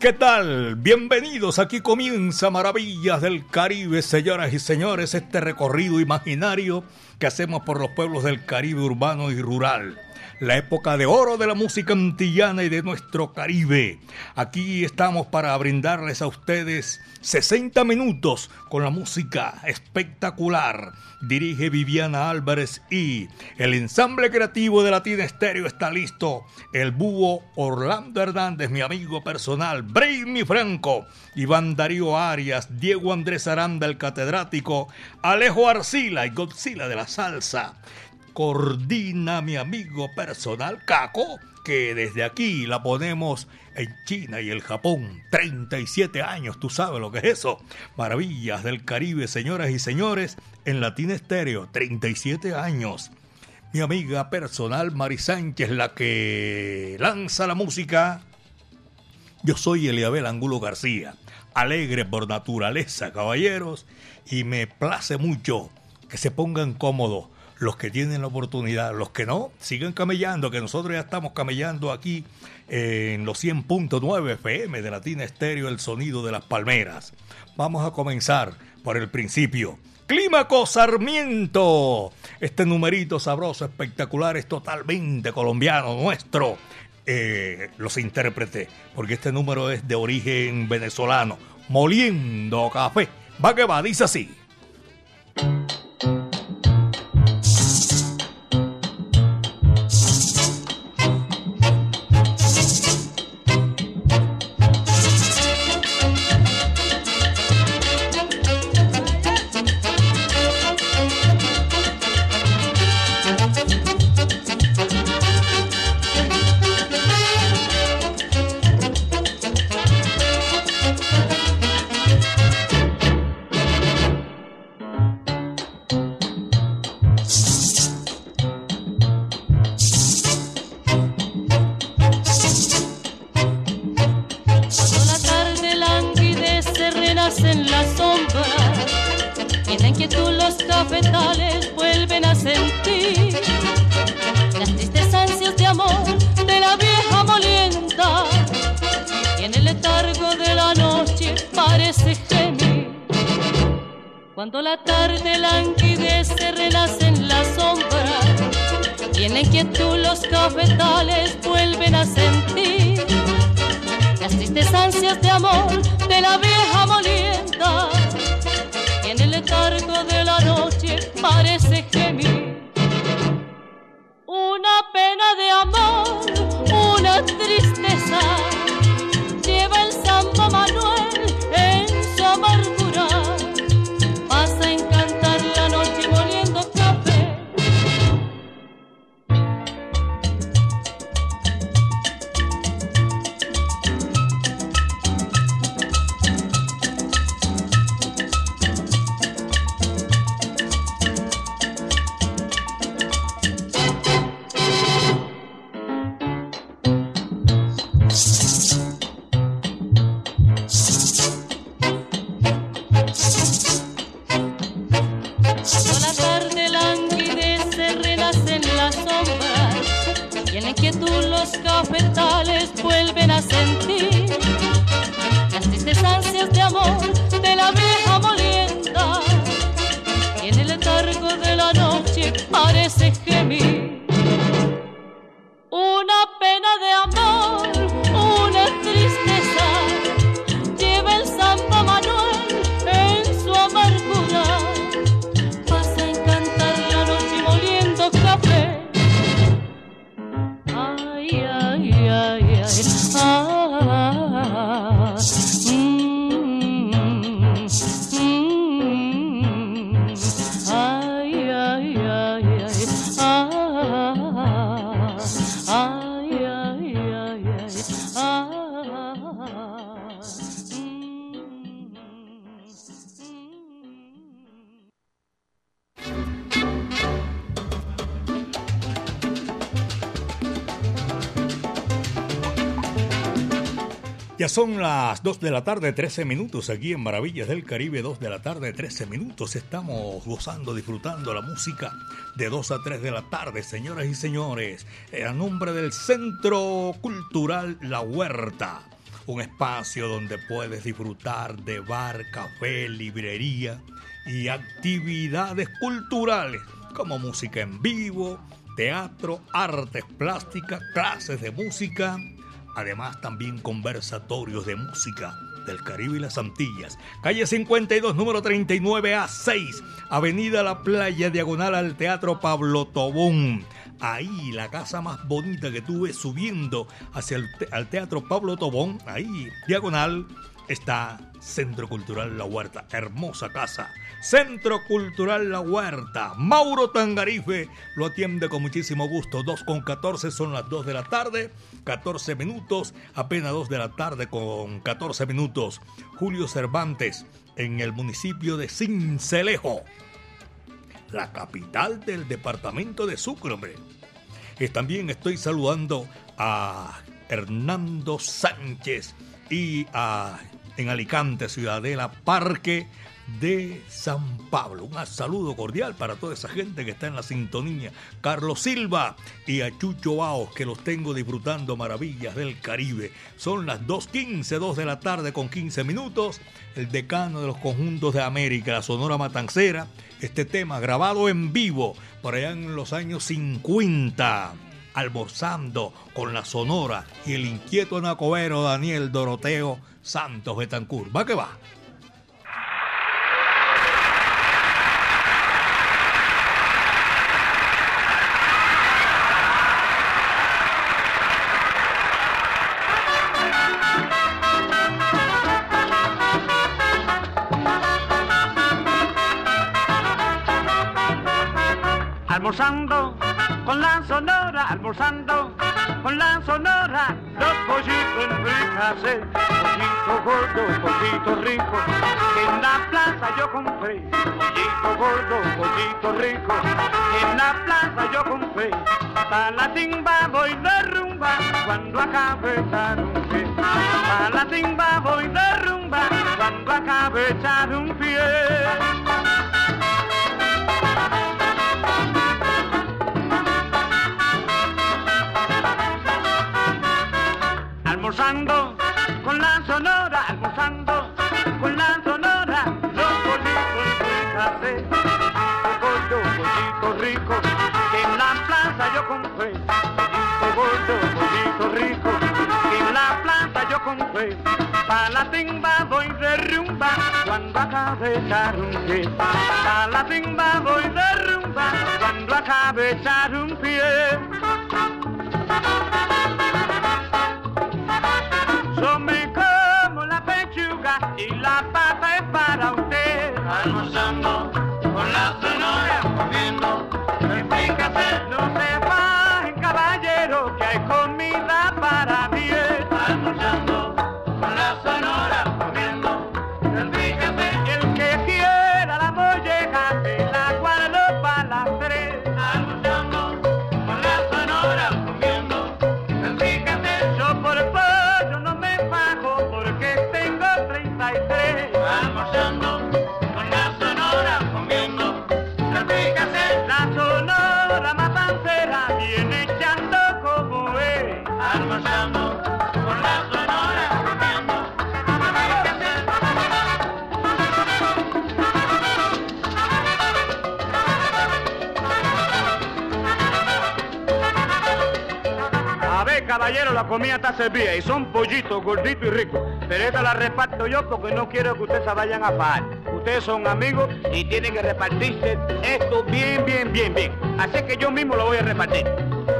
¿Qué tal? Bienvenidos. Aquí comienza Maravillas del Caribe, señoras y señores, este recorrido imaginario que hacemos por los pueblos del Caribe urbano y rural la época de oro de la música antillana y de nuestro Caribe. Aquí estamos para brindarles a ustedes 60 minutos con la música espectacular. Dirige Viviana Álvarez y el ensamble creativo de Latina Estéreo está listo. El búho Orlando Hernández, mi amigo personal, Brainy Franco, Iván Darío Arias, Diego Andrés Aranda, el catedrático, Alejo Arcila y Godzilla de la salsa coordina mi amigo personal Caco, que desde aquí la ponemos en China y el Japón. 37 años, tú sabes lo que es eso. Maravillas del Caribe, señoras y señores, en Latina Estéreo, 37 años. Mi amiga personal Mari Sánchez, la que lanza la música. Yo soy Eliabel Angulo García, alegre por naturaleza, caballeros, y me place mucho que se pongan cómodos los que tienen la oportunidad, los que no, sigan camellando, que nosotros ya estamos camellando aquí en los 100.9 FM de Latina Estéreo, el sonido de las palmeras. Vamos a comenzar por el principio. Clímaco Sarmiento. Este numerito sabroso, espectacular, es totalmente colombiano, nuestro. Eh, los intérpretes, porque este número es de origen venezolano. Moliendo café. Va que va, dice así. Tú los cafetales vuelven a sentir las tristes ansias de amor de la vieja molienda. En el letargo de la noche parece gemir una pena de amor, una tristeza Ya son las 2 de la tarde, 13 minutos aquí en Maravillas del Caribe, 2 de la tarde, 13 minutos. Estamos gozando, disfrutando la música de 2 a 3 de la tarde, señoras y señores, a nombre del Centro Cultural La Huerta. Un espacio donde puedes disfrutar de bar, café, librería y actividades culturales como música en vivo, teatro, artes plásticas, clases de música Además, también conversatorios de música del Caribe y las Antillas. Calle 52, número 39 a 6, Avenida La Playa, diagonal al Teatro Pablo Tobón. Ahí, la casa más bonita que tuve subiendo hacia el Teatro Pablo Tobón, ahí, diagonal, está Centro Cultural La Huerta. Hermosa casa Centro Cultural La Huerta. Mauro Tangarife lo atiende con muchísimo gusto. 2 con 14 son las 2 de la tarde, 14 minutos, apenas 2 de la tarde con 14 minutos. Julio Cervantes en el municipio de Cincelejo, la capital del departamento de Sucre, hombre. Y también estoy saludando a Hernando Sánchez y a en Alicante, Ciudadela, Parque de San Pablo. Un saludo cordial para toda esa gente que está en la sintonía. Carlos Silva y a Chucho Baos, que los tengo disfrutando maravillas del Caribe. Son las 2.15, 2 de la tarde con 15 minutos. El decano de los conjuntos de América, la Sonora Matancera. Este tema grabado en vivo por allá en los años 50 almorzando con la Sonora y el inquieto nacobero Daniel Doroteo Santos Betancourt. Va que va. almorzando con la almorzando con la sonora, los pollitos en fricase, pollito gordo, pollito rico, en la plaza yo compré, pollito gordo, pollito rico, en la plaza yo compré, para la timba voy de rumba, cuando acabe echar un pie, para la timba voy de rumba, cuando acabe echar un pie. Almorzando con la sonora, almorzando con la sonora, los bolitos de café, pollo, pollito rico, que en la plaza yo compré, pollito gordo, pollito rico, que en la plaza yo compré, pa' la timba voy de rumba, cuando acabe pie, pa' la timba voy de rumba, cuando acabe echar la comida está servida y son pollitos gorditos y ricos. Pero esta la reparto yo porque no quiero que ustedes se vayan a pagar. Ustedes son amigos y tienen que repartirse esto bien, bien, bien, bien. Así que yo mismo lo voy a repartir.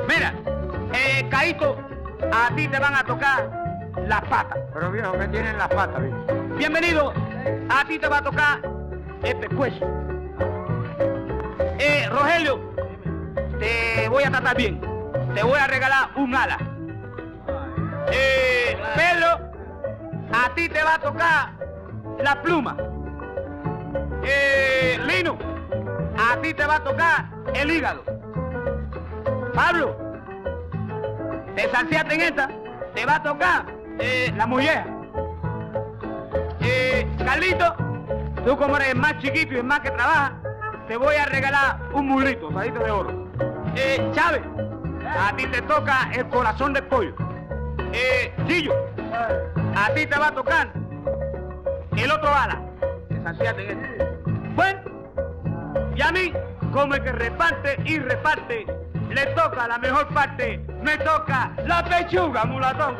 Mira, eh, Caito, a ti te van a tocar las patas. Pero viejo, ¿qué tienen las patas, viejo? Bienvenido, a ti te va a tocar el pescuezo. Eh, Rogelio, te voy a tratar bien. Te voy a regalar un ala. Eh, Pedro, a ti te va a tocar la pluma. Eh, Lino, a ti te va a tocar el hígado. Pablo, te salteaste en esta, te va a tocar eh, la mujer. Eh, Carlito, tú como eres el más chiquito y el más que trabaja, te voy a regalar un mulito, salito de oro. Eh, Chávez, a ti te toca el corazón del pollo. Eh, Chillo, a ti te va a tocar el otro ala. Desacíate en este. Bueno, y a mí, como el que reparte y reparte, le toca la mejor parte, me toca la pechuga, mulatón.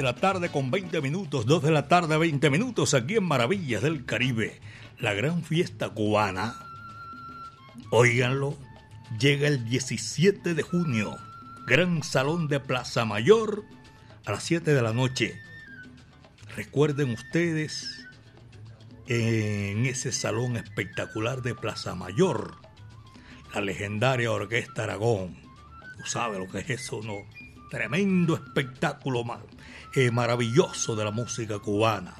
De la tarde con 20 minutos, 2 de la tarde 20 minutos aquí en Maravillas del Caribe. La gran fiesta cubana, óiganlo, llega el 17 de junio, Gran Salón de Plaza Mayor a las 7 de la noche. Recuerden ustedes en ese salón espectacular de Plaza Mayor, la legendaria Orquesta Aragón. Tú sabes lo que es eso, ¿no? Tremendo espectáculo ma- eh, maravilloso de la música cubana.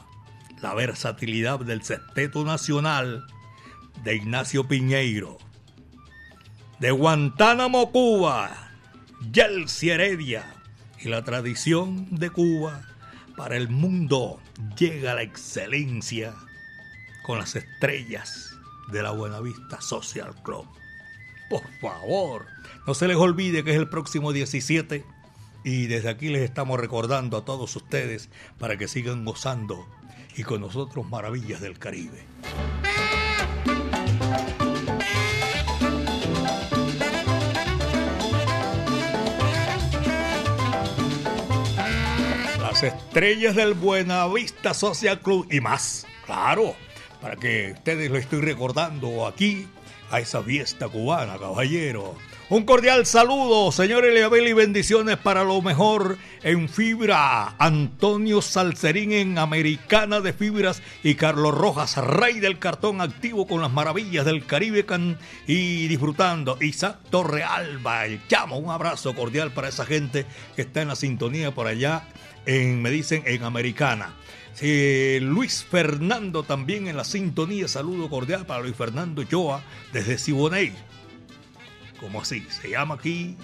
La versatilidad del sexteto nacional de Ignacio Piñeiro. De Guantánamo, Cuba, Yelsi Heredia. Y la tradición de Cuba para el mundo llega a la excelencia con las estrellas de la Buenavista Social Club. Por favor, no se les olvide que es el próximo 17 y desde aquí les estamos recordando a todos ustedes para que sigan gozando y con nosotros maravillas del Caribe. Las estrellas del Buenavista Social Club y más, claro, para que ustedes lo estoy recordando aquí a esa fiesta cubana, caballero. Un cordial saludo, señor Eliabel, y bendiciones para lo mejor en fibra. Antonio Salcerín en Americana de Fibras y Carlos Rojas, rey del cartón activo con las maravillas del Caribe can- y disfrutando. Isaac Torrealba, el chamo, un abrazo cordial para esa gente que está en la sintonía por allá, en, me dicen, en Americana. Luis Fernando también en la sintonía, saludo cordial para Luis Fernando Choa desde Siboney. ¿Cómo así? Se llama aquí.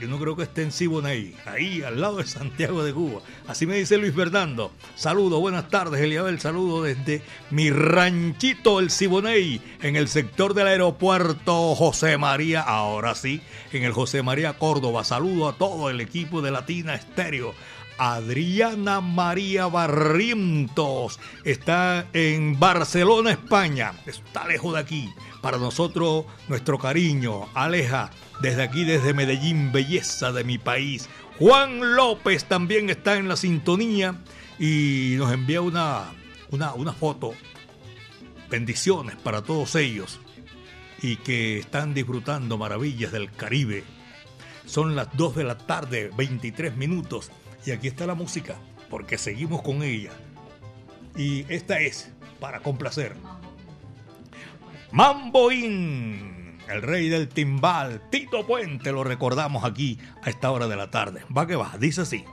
Yo no creo que esté en Siboney, ahí al lado de Santiago de Cuba. Así me dice Luis Fernando. Saludo, buenas tardes, Eliabel. Saludo desde mi ranchito, el Siboney, en el sector del aeropuerto José María. Ahora sí, en el José María Córdoba. Saludo a todo el equipo de Latina Estéreo. Adriana María Barrientos está en Barcelona, España. Está lejos de aquí. Para nosotros, nuestro cariño. Aleja desde aquí, desde Medellín, belleza de mi país. Juan López también está en la sintonía y nos envía una, una, una foto. Bendiciones para todos ellos y que están disfrutando maravillas del Caribe. Son las 2 de la tarde, 23 minutos. Y aquí está la música, porque seguimos con ella. Y esta es para complacer. Mamboín, el rey del timbal, Tito Puente, lo recordamos aquí a esta hora de la tarde. Va que va, dice así.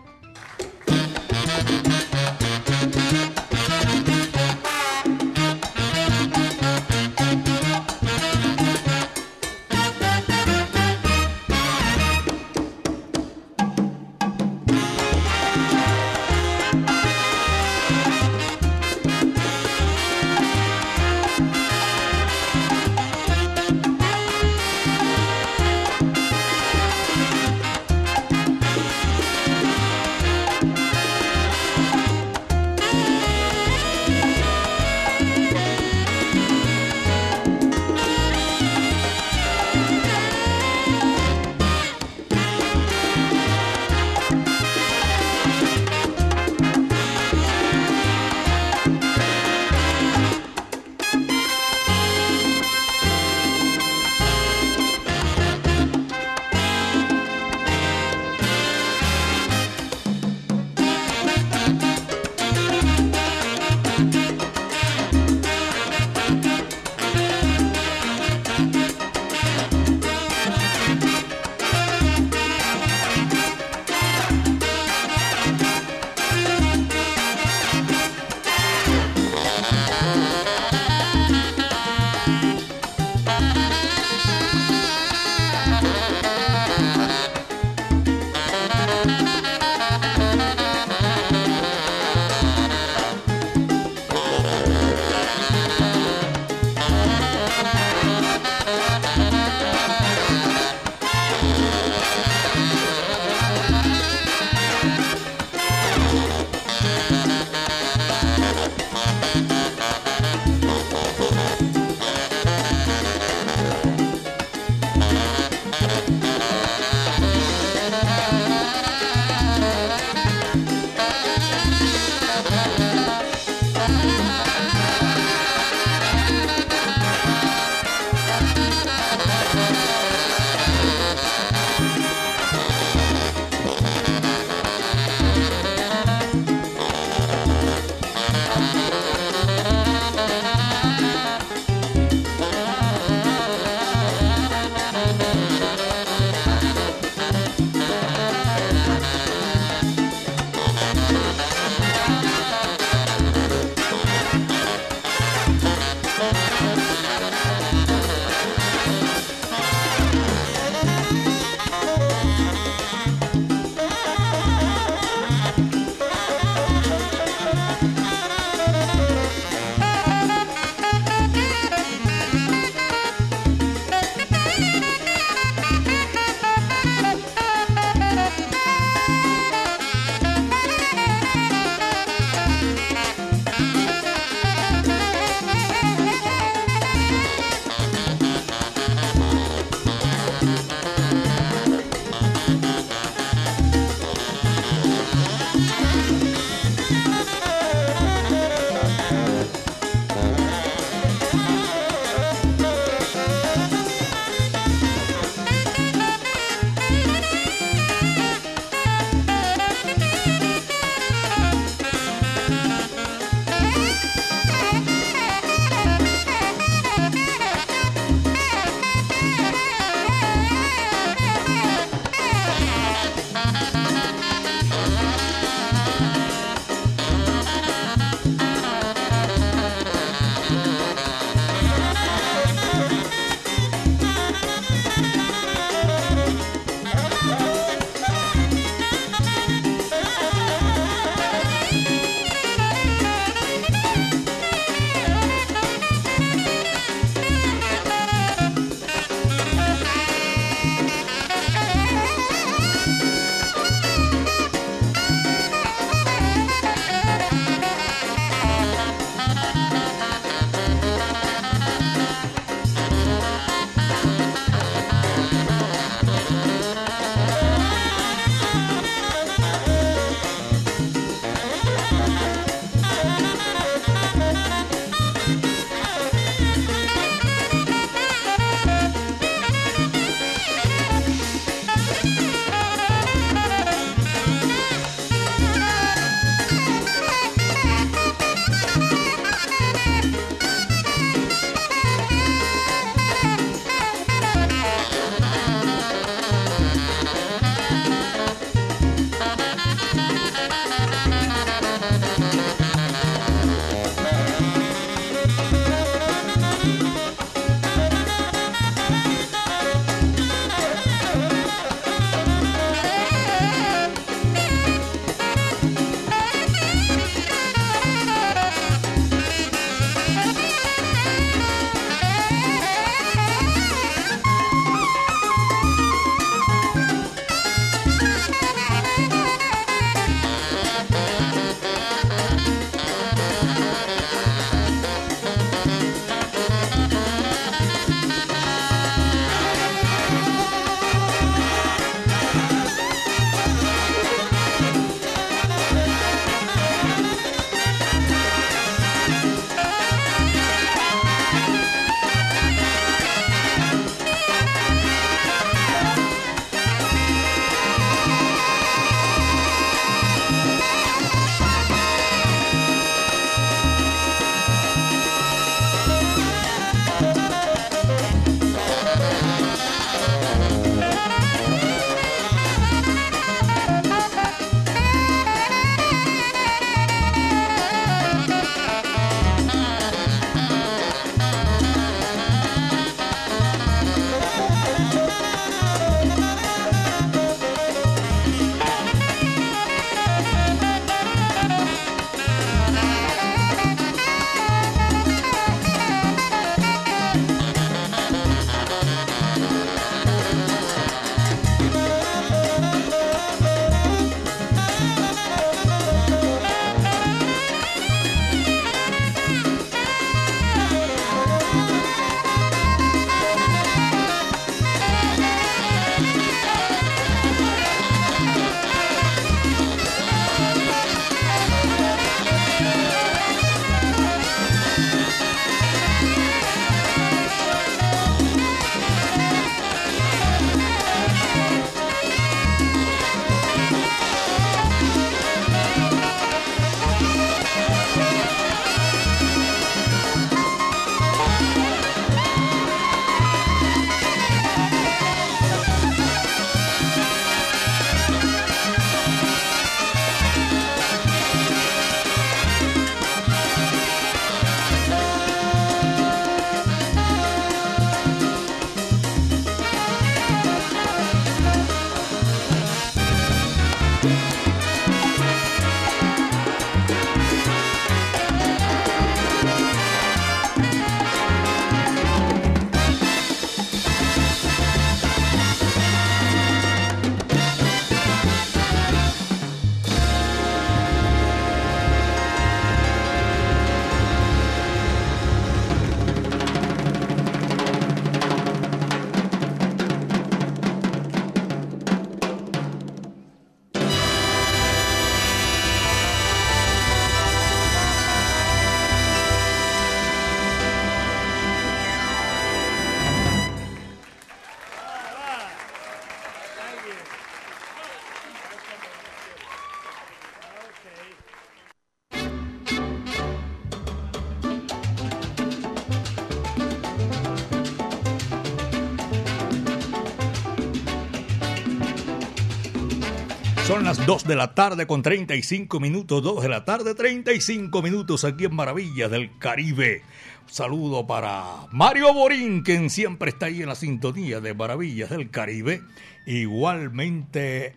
Las 2 de la tarde con 35 minutos, 2 de la tarde 35 minutos aquí en Maravillas del Caribe. Un saludo para Mario Borín, quien siempre está ahí en la sintonía de Maravillas del Caribe. Igualmente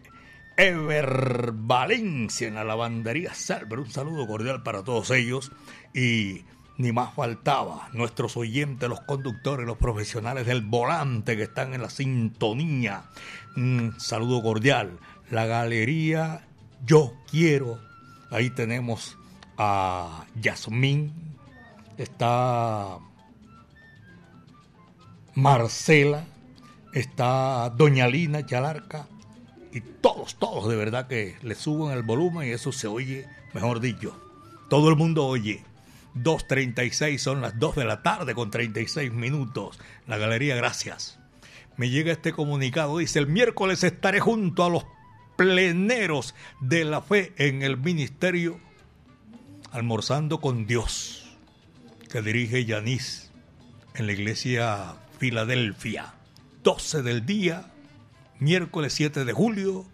Ever Valencia en la lavandería Salver. Un saludo cordial para todos ellos. Y ni más faltaba, nuestros oyentes, los conductores, los profesionales del volante que están en la sintonía. Un saludo cordial la galería Yo Quiero. Ahí tenemos a Yasmín, está Marcela, está Doña Lina Chalarca y todos, todos de verdad que le suben el volumen y eso se oye, mejor dicho, todo el mundo oye. 2.36 son las 2 de la tarde con 36 minutos. La galería, gracias. Me llega este comunicado, dice, el miércoles estaré junto a los pleneros de la fe en el ministerio, almorzando con Dios, que dirige Yanis en la iglesia Filadelfia. 12 del día, miércoles 7 de julio,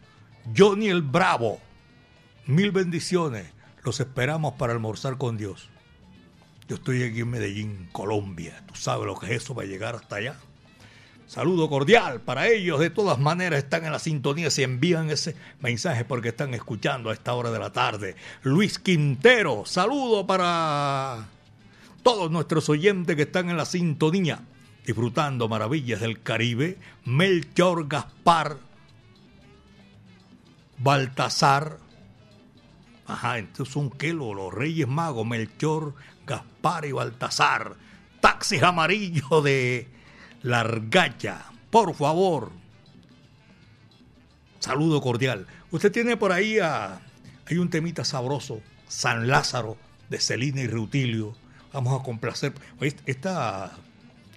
Johnny el Bravo. Mil bendiciones. Los esperamos para almorzar con Dios. Yo estoy aquí en Medellín, Colombia. Tú sabes lo que es eso para llegar hasta allá. Saludo cordial para ellos. De todas maneras están en la sintonía. Se envían ese mensaje porque están escuchando a esta hora de la tarde. Luis Quintero, saludo para todos nuestros oyentes que están en la sintonía. Disfrutando maravillas del Caribe. Melchor Gaspar. Baltasar. Ajá, entonces son qué los Reyes Magos. Melchor, Gaspar y Baltasar. Taxis amarillos de Largacha, por favor. Saludo cordial. Usted tiene por ahí a, hay un temita sabroso, San Lázaro de Celina y Rutilio. Vamos a complacer. Esta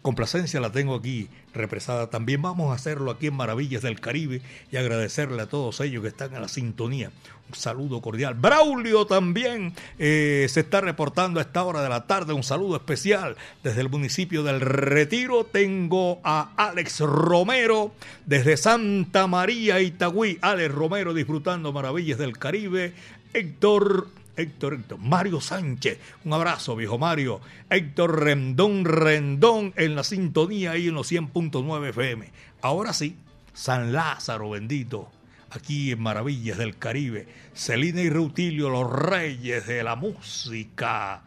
complacencia la tengo aquí represada. También vamos a hacerlo aquí en Maravillas del Caribe y agradecerle a todos ellos que están en la sintonía. Un saludo cordial. Braulio también eh, se está reportando a esta hora de la tarde. Un saludo especial desde el municipio del Retiro. Tengo a Alex Romero desde Santa María, Itagüí. Alex Romero disfrutando Maravillas del Caribe. Héctor Héctor, Héctor, Mario Sánchez, un abrazo, viejo Mario. Héctor Rendón, Rendón en la sintonía ahí en los 100.9 FM. Ahora sí, San Lázaro bendito, aquí en Maravillas del Caribe. Celina y Rutilio, los reyes de la música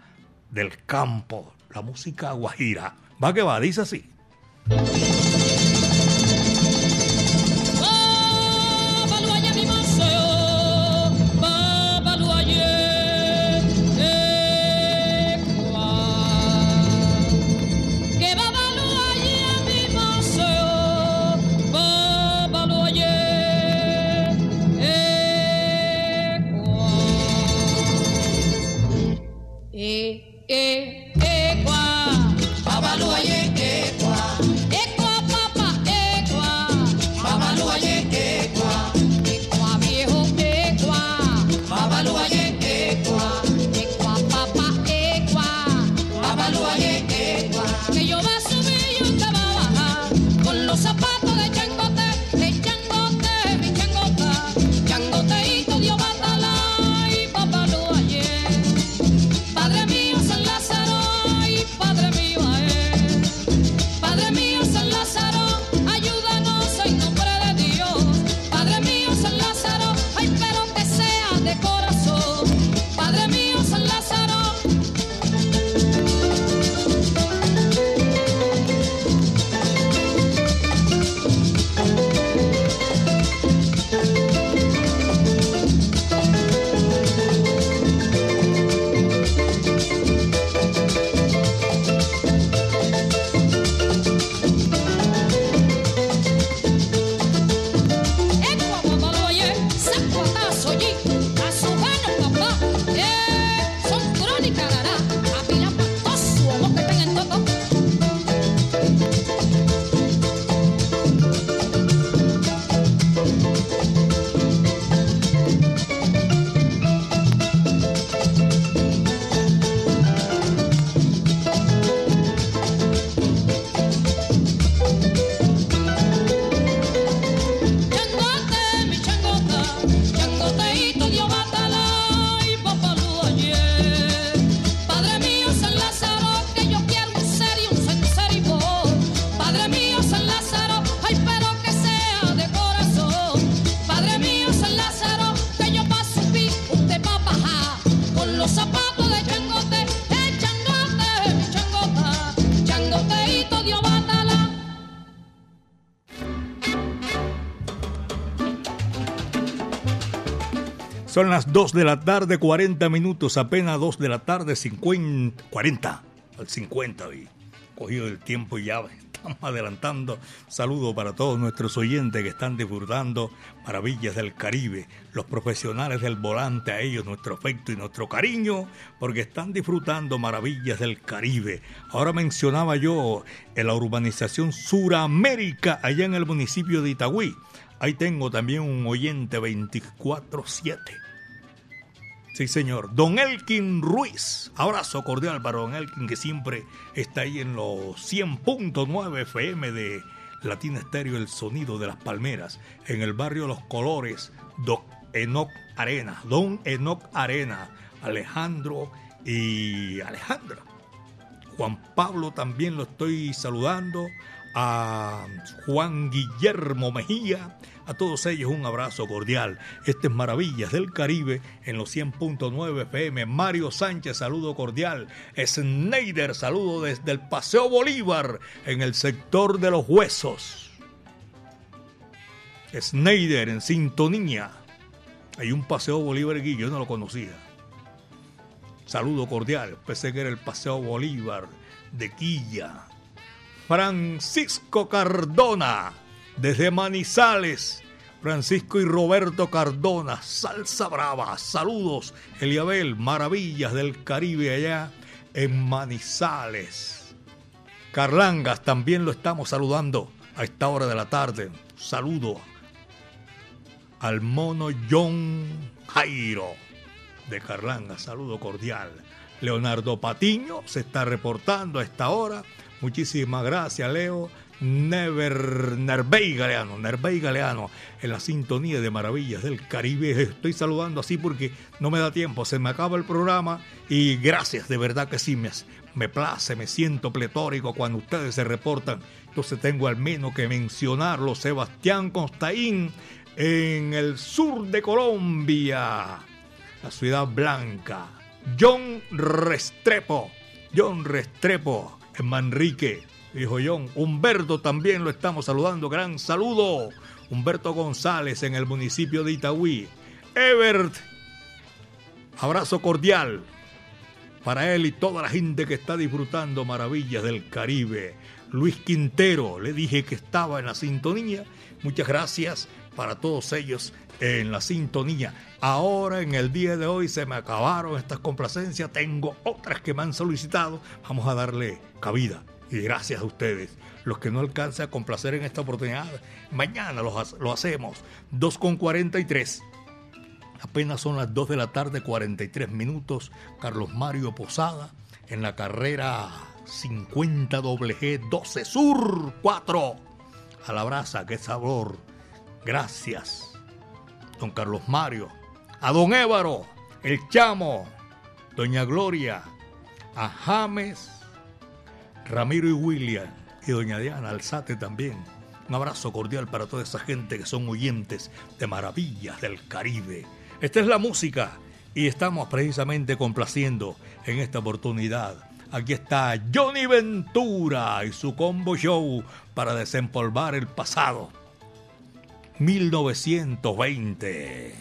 del campo, la música guajira. Va que va, dice así. Son las 2 de la tarde, 40 minutos, apenas 2 de la tarde, 50, 40, al 50, y cogido el tiempo y ya estamos adelantando. Saludo para todos nuestros oyentes que están disfrutando maravillas del Caribe, los profesionales del volante, a ellos nuestro afecto y nuestro cariño, porque están disfrutando maravillas del Caribe. Ahora mencionaba yo en la urbanización Suramérica, allá en el municipio de Itagüí. Ahí tengo también un oyente 24-7. Sí, señor. Don Elkin Ruiz. Abrazo cordial para Don Elkin, que siempre está ahí en los 100.9 FM de Latina Estéreo, el sonido de las palmeras, en el barrio Los Colores, Don Enoc Arena. Don Enoc Arena. Alejandro y Alejandra. Juan Pablo también lo estoy saludando. A Juan Guillermo Mejía a todos ellos un abrazo cordial. Este es Maravillas del Caribe en los 100.9 FM. Mario Sánchez, saludo cordial. Sneider, saludo desde el Paseo Bolívar en el sector de los huesos. Sneider en sintonía. Hay un Paseo Bolívar aquí, yo no lo conocía. Saludo cordial. Pensé que era el Paseo Bolívar de Quilla. Francisco Cardona desde Manizales, Francisco y Roberto Cardona, Salsa Brava, saludos, Eliabel, maravillas del Caribe allá en Manizales. Carlangas también lo estamos saludando a esta hora de la tarde. Saludo al mono John Jairo de Carlangas, saludo cordial. Leonardo Patiño se está reportando a esta hora. Muchísimas gracias, Leo. Never, Nervey Galeano, Nervey Galeano, en la sintonía de Maravillas del Caribe. Estoy saludando así porque no me da tiempo, se me acaba el programa y gracias, de verdad que sí, me, me place, me siento pletórico cuando ustedes se reportan. Entonces tengo al menos que mencionarlo, Sebastián Constaín, en el sur de Colombia, la ciudad blanca. John Restrepo, John Restrepo, en Manrique, dijo John. Humberto también lo estamos saludando. Gran saludo. Humberto González en el municipio de Itagüí. Ebert, abrazo cordial para él y toda la gente que está disfrutando maravillas del Caribe. Luis Quintero, le dije que estaba en la sintonía. Muchas gracias para todos ellos en la sintonía. Ahora, en el día de hoy, se me acabaron estas complacencias. Tengo otras que me han solicitado. Vamos a darle cabida y gracias a ustedes, los que no alcanzan a complacer en esta oportunidad, mañana lo, lo hacemos. 2 con 43. Apenas son las 2 de la tarde, 43 minutos. Carlos Mario Posada en la carrera 50 WG 12 Sur 4. A la brasa, qué sabor. Gracias, don Carlos Mario. A don Évaro, el chamo, doña Gloria, a James Ramiro y William y doña Diana Alzate también. Un abrazo cordial para toda esa gente que son oyentes de maravillas del Caribe. Esta es la música y estamos precisamente complaciendo en esta oportunidad. Aquí está Johnny Ventura y su combo show para desempolvar el pasado. 1920.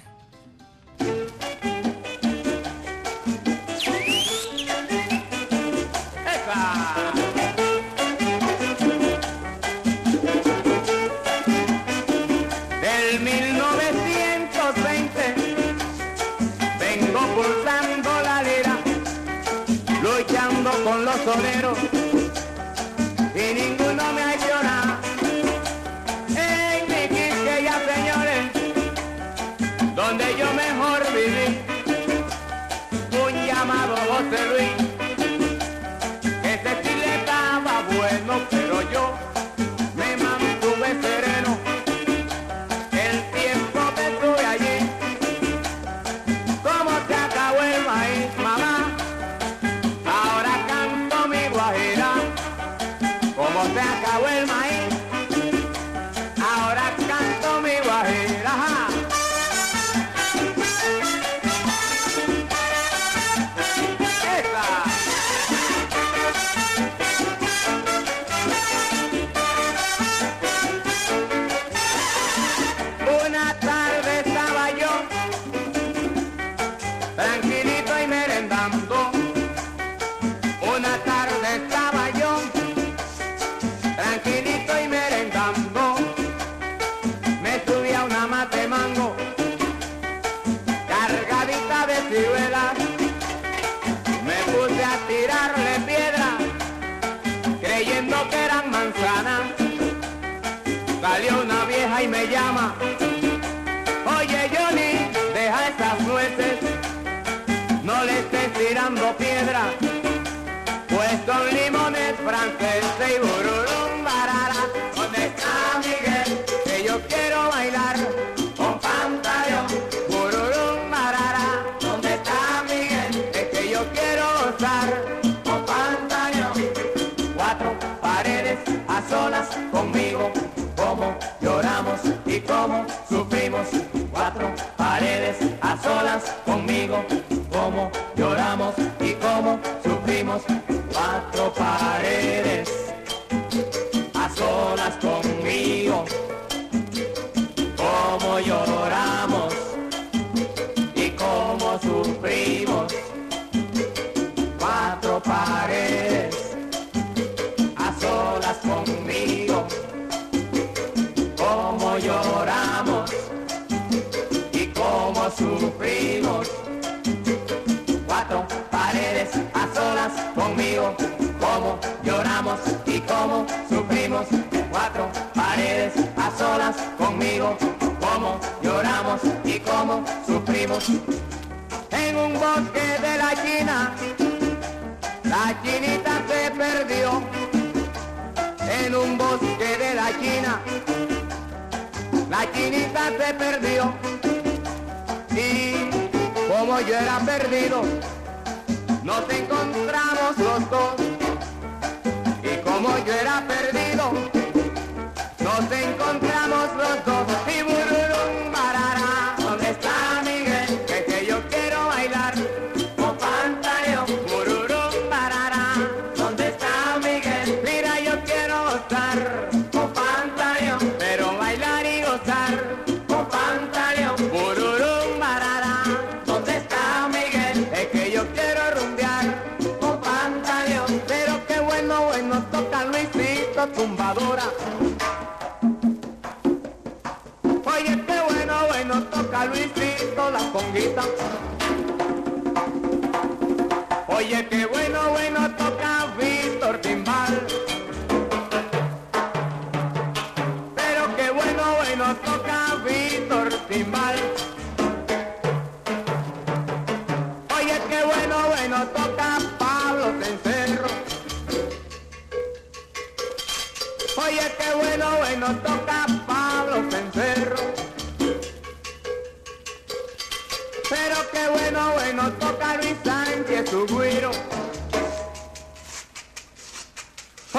Y como sufrimos. Cuatro paredes a solas conmigo. Como lloramos y como sufrimos. En un bosque de la China, la chinita se perdió. En un bosque de la China, la chinita se perdió. Y como yo era perdido, nos encontramos los dos. Como yo era perdido, nos encontramos los dos.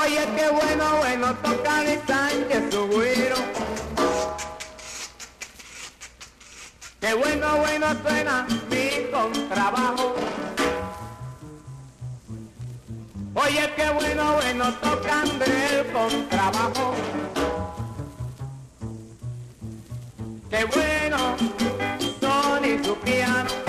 Oye, qué bueno, bueno toca Luis Sánchez su güiro. Qué bueno, bueno suena mi contrabajo. Oye, qué bueno, bueno toca André el contrabajo. Qué bueno, Sony su piano.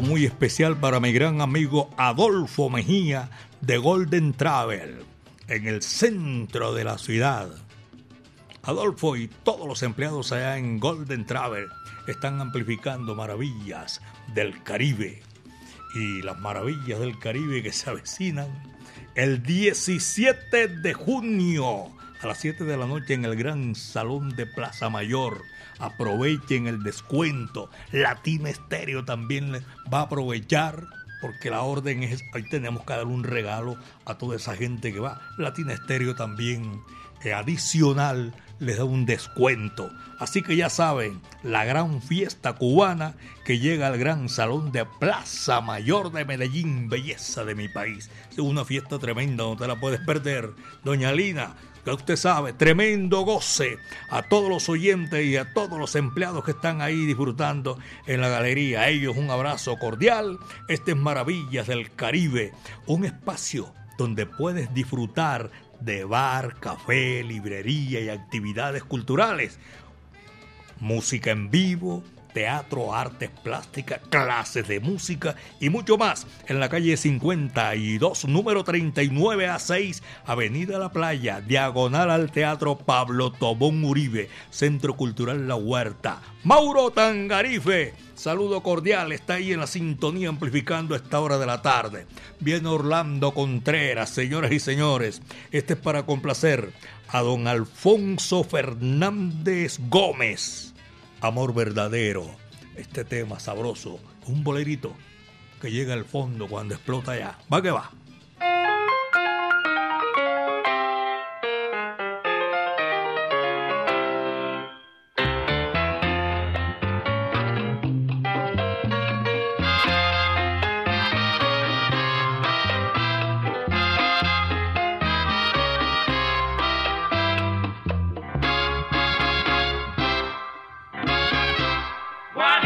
Muy especial para mi gran amigo Adolfo Mejía de Golden Travel, en el centro de la ciudad. Adolfo y todos los empleados allá en Golden Travel están amplificando maravillas del Caribe. Y las maravillas del Caribe que se avecinan el 17 de junio a las 7 de la noche en el Gran Salón de Plaza Mayor. Aprovechen el descuento. Latina Estéreo también les va a aprovechar porque la orden es, ahí tenemos que dar un regalo a toda esa gente que va. Latina Estéreo también adicional les da un descuento. Así que ya saben, la gran fiesta cubana que llega al gran salón de Plaza Mayor de Medellín, belleza de mi país. Es una fiesta tremenda, no te la puedes perder. Doña Lina, que usted sabe, tremendo goce a todos los oyentes y a todos los empleados que están ahí disfrutando en la galería. A ellos un abrazo cordial. Este es Maravillas del Caribe, un espacio donde puedes disfrutar de bar, café, librería y actividades culturales. Música en vivo, teatro, artes plásticas, clases de música y mucho más en la calle 52, número 39 a 6, Avenida La Playa, diagonal al Teatro Pablo Tobón Uribe, Centro Cultural La Huerta. Mauro Tangarife, saludo cordial, está ahí en la sintonía amplificando esta hora de la tarde. Viene Orlando Contreras, señoras y señores, este es para complacer a don Alfonso Fernández Gómez Amor verdadero, este tema sabroso, un bolerito que llega al fondo cuando explota ya. Va que va. Aquí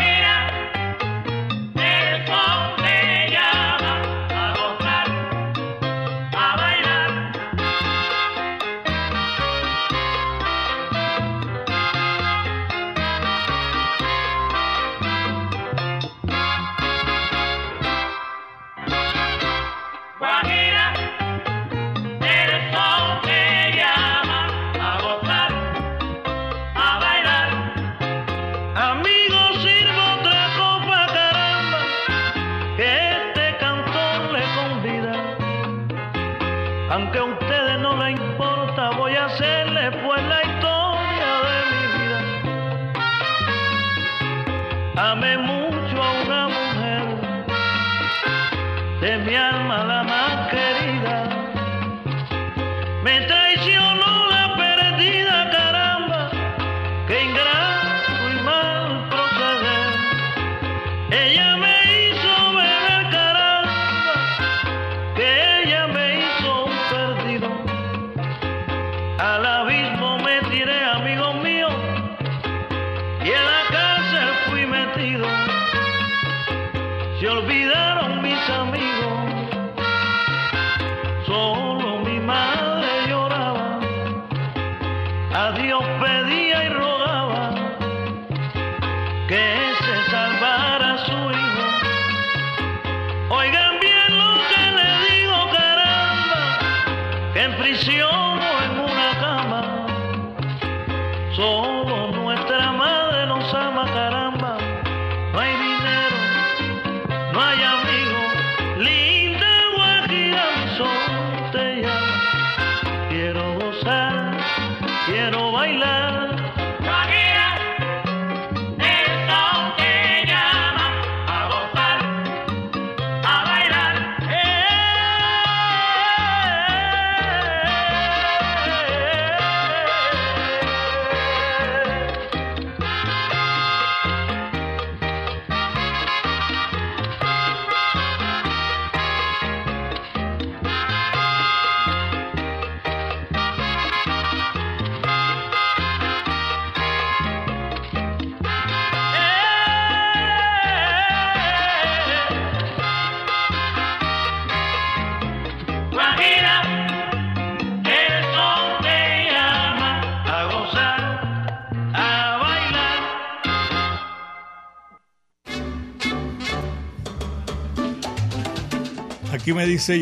me dice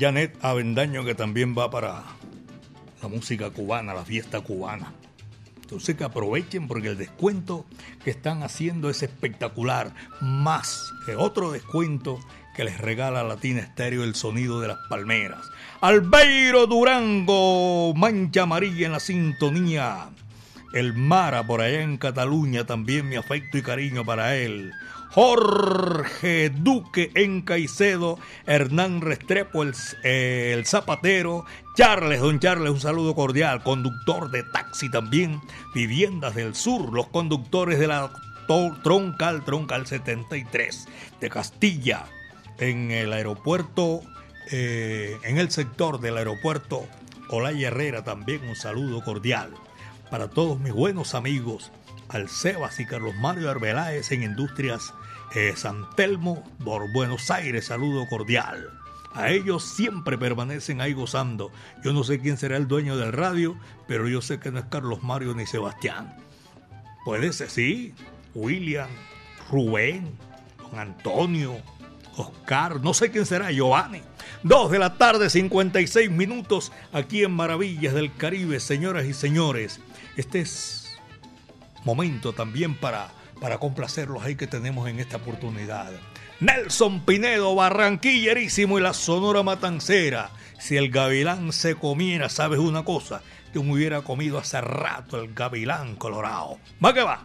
Janet Avendaño que también va para la música cubana, la fiesta cubana. Entonces que aprovechen porque el descuento que están haciendo es espectacular. Más que otro descuento que les regala Latina Estéreo el sonido de las palmeras. Albeiro Durango, Mancha Amarilla en la sintonía. El Mara por allá en Cataluña, también mi afecto y cariño para él. Jorge Duque en Caicedo, Hernán Restrepo, el, el, zapatero, Charles, don Charles, un saludo cordial, conductor de taxi también, Viviendas del Sur, los conductores de la Troncal, Troncal 73 de Castilla, en el aeropuerto, eh, en el sector del aeropuerto Olaya Herrera también un saludo cordial para todos mis buenos amigos Alcebas y Carlos Mario Arbeláez en Industrias eh, San Telmo por Buenos Aires, saludo cordial. A ellos siempre permanecen ahí gozando. Yo no sé quién será el dueño del radio, pero yo sé que no es Carlos Mario ni Sebastián. Puede ser, sí, William, Rubén, don Antonio, Oscar, no sé quién será, Giovanni. Dos de la tarde, 56 minutos, aquí en Maravillas del Caribe, señoras y señores. Este es momento también para, para complacerlos ahí que tenemos en esta oportunidad. Nelson Pinedo, barranquillerísimo y la Sonora Matancera. Si el gavilán se comiera, ¿sabes una cosa? Que me hubiera comido hace rato el gavilán colorado. ¿Va que va?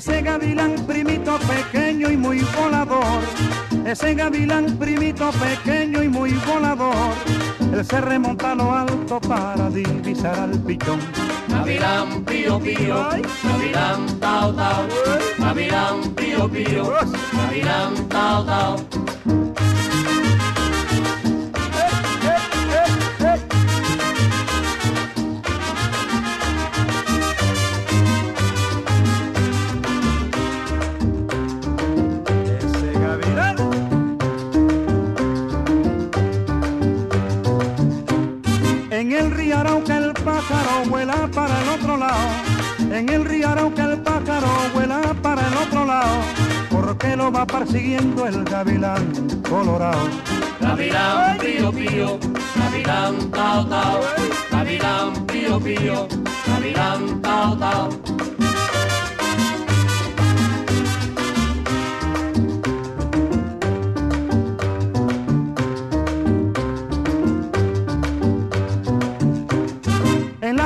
Ese gavilán primito pequeño y muy volador, ese gavilán primito pequeño y muy volador, él se remonta a lo alto para divisar al pichón. Gavilán pío pío, gavilán tao tao, gavilán pío pío, gavilán tao tao. Vuela para el otro lado. En el río Arauca el pájaro vuela para el otro lado. Porque lo va persiguiendo el gavilán colorado. Gavilán pío pío, gavilán tao tao, gavilán pío pío, gavilán tao tao.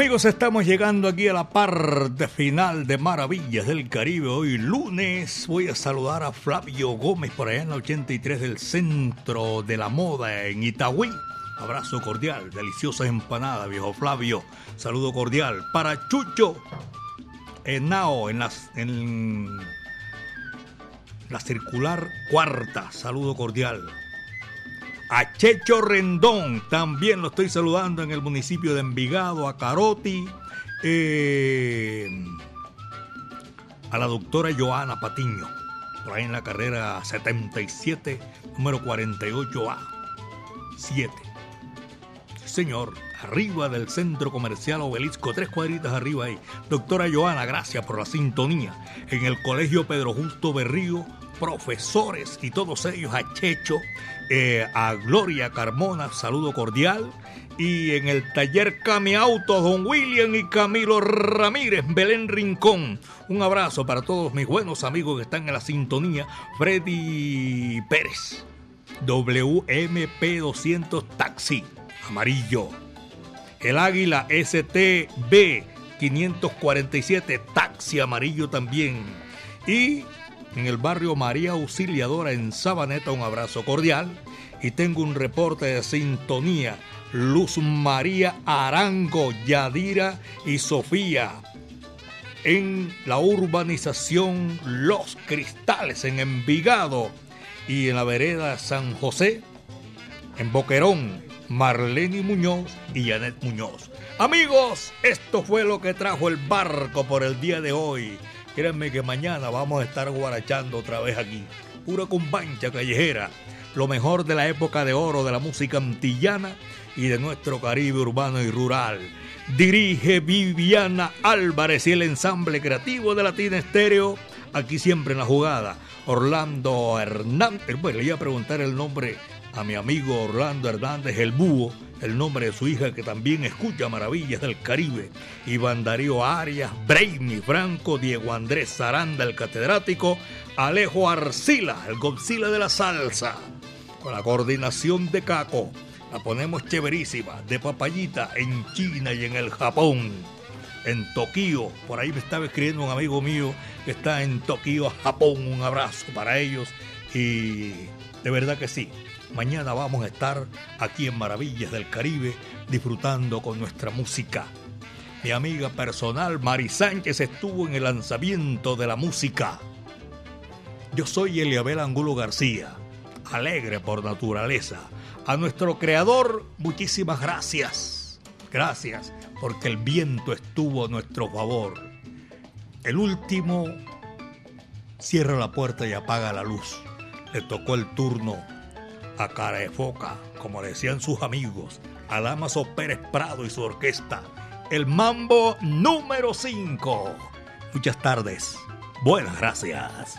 Amigos, estamos llegando aquí a la parte final de Maravillas del Caribe. Hoy lunes voy a saludar a Flavio Gómez por allá en la 83 del Centro de la Moda en Itagüí. Abrazo cordial, deliciosas empanadas, viejo Flavio. Saludo cordial para Chucho Enao en, las, en la circular cuarta. Saludo cordial. A Checho Rendón, también lo estoy saludando en el municipio de Envigado, a Caroti, eh, a la doctora Joana Patiño, por ahí en la carrera 77, número 48A, 7. Señor, arriba del centro comercial Obelisco, tres cuadritas arriba ahí. Doctora Joana, gracias por la sintonía. En el colegio Pedro Justo Berrío, profesores y todos ellos, a Checho, eh, a Gloria Carmona, saludo cordial. Y en el taller Cami Auto, Don William y Camilo Ramírez, Belén Rincón. Un abrazo para todos mis buenos amigos que están en la sintonía. Freddy Pérez. WMP200 Taxi, amarillo. El Águila STB 547 Taxi, amarillo también. Y en el barrio María Auxiliadora en Sabaneta, un abrazo cordial. Y tengo un reporte de sintonía. Luz María Arango, Yadira y Sofía en la urbanización Los Cristales en Envigado y en la vereda San José en Boquerón, Marlene Muñoz y Janet Muñoz. Amigos, esto fue lo que trajo el barco por el día de hoy. Créanme que mañana vamos a estar guarachando otra vez aquí. Pura cumbancha callejera. Lo mejor de la época de oro de la música antillana y de nuestro Caribe urbano y rural. Dirige Viviana Álvarez y el ensamble creativo de Latina Estéreo, aquí siempre en la jugada. Orlando Hernández, bueno, le iba a preguntar el nombre a mi amigo Orlando Hernández, el búho, el nombre de su hija que también escucha Maravillas del Caribe, Iván Darío Arias, Brainy Franco, Diego Andrés Zaranda, el catedrático, Alejo Arcila, el Godzilla de la salsa, con la coordinación de Caco. La ponemos chéverísima, de papayita, en China y en el Japón, en Tokio. Por ahí me estaba escribiendo un amigo mío que está en Tokio, Japón. Un abrazo para ellos. Y de verdad que sí, mañana vamos a estar aquí en Maravillas del Caribe disfrutando con nuestra música. Mi amiga personal Mari Sánchez estuvo en el lanzamiento de la música. Yo soy Eliabel Angulo García, alegre por naturaleza a nuestro creador, muchísimas gracias. Gracias porque el viento estuvo a nuestro favor. El último cierra la puerta y apaga la luz. Le tocó el turno a cara de foca, como decían sus amigos, a Damaso Pérez Prado y su orquesta. El mambo número 5. Muchas tardes. Buenas gracias.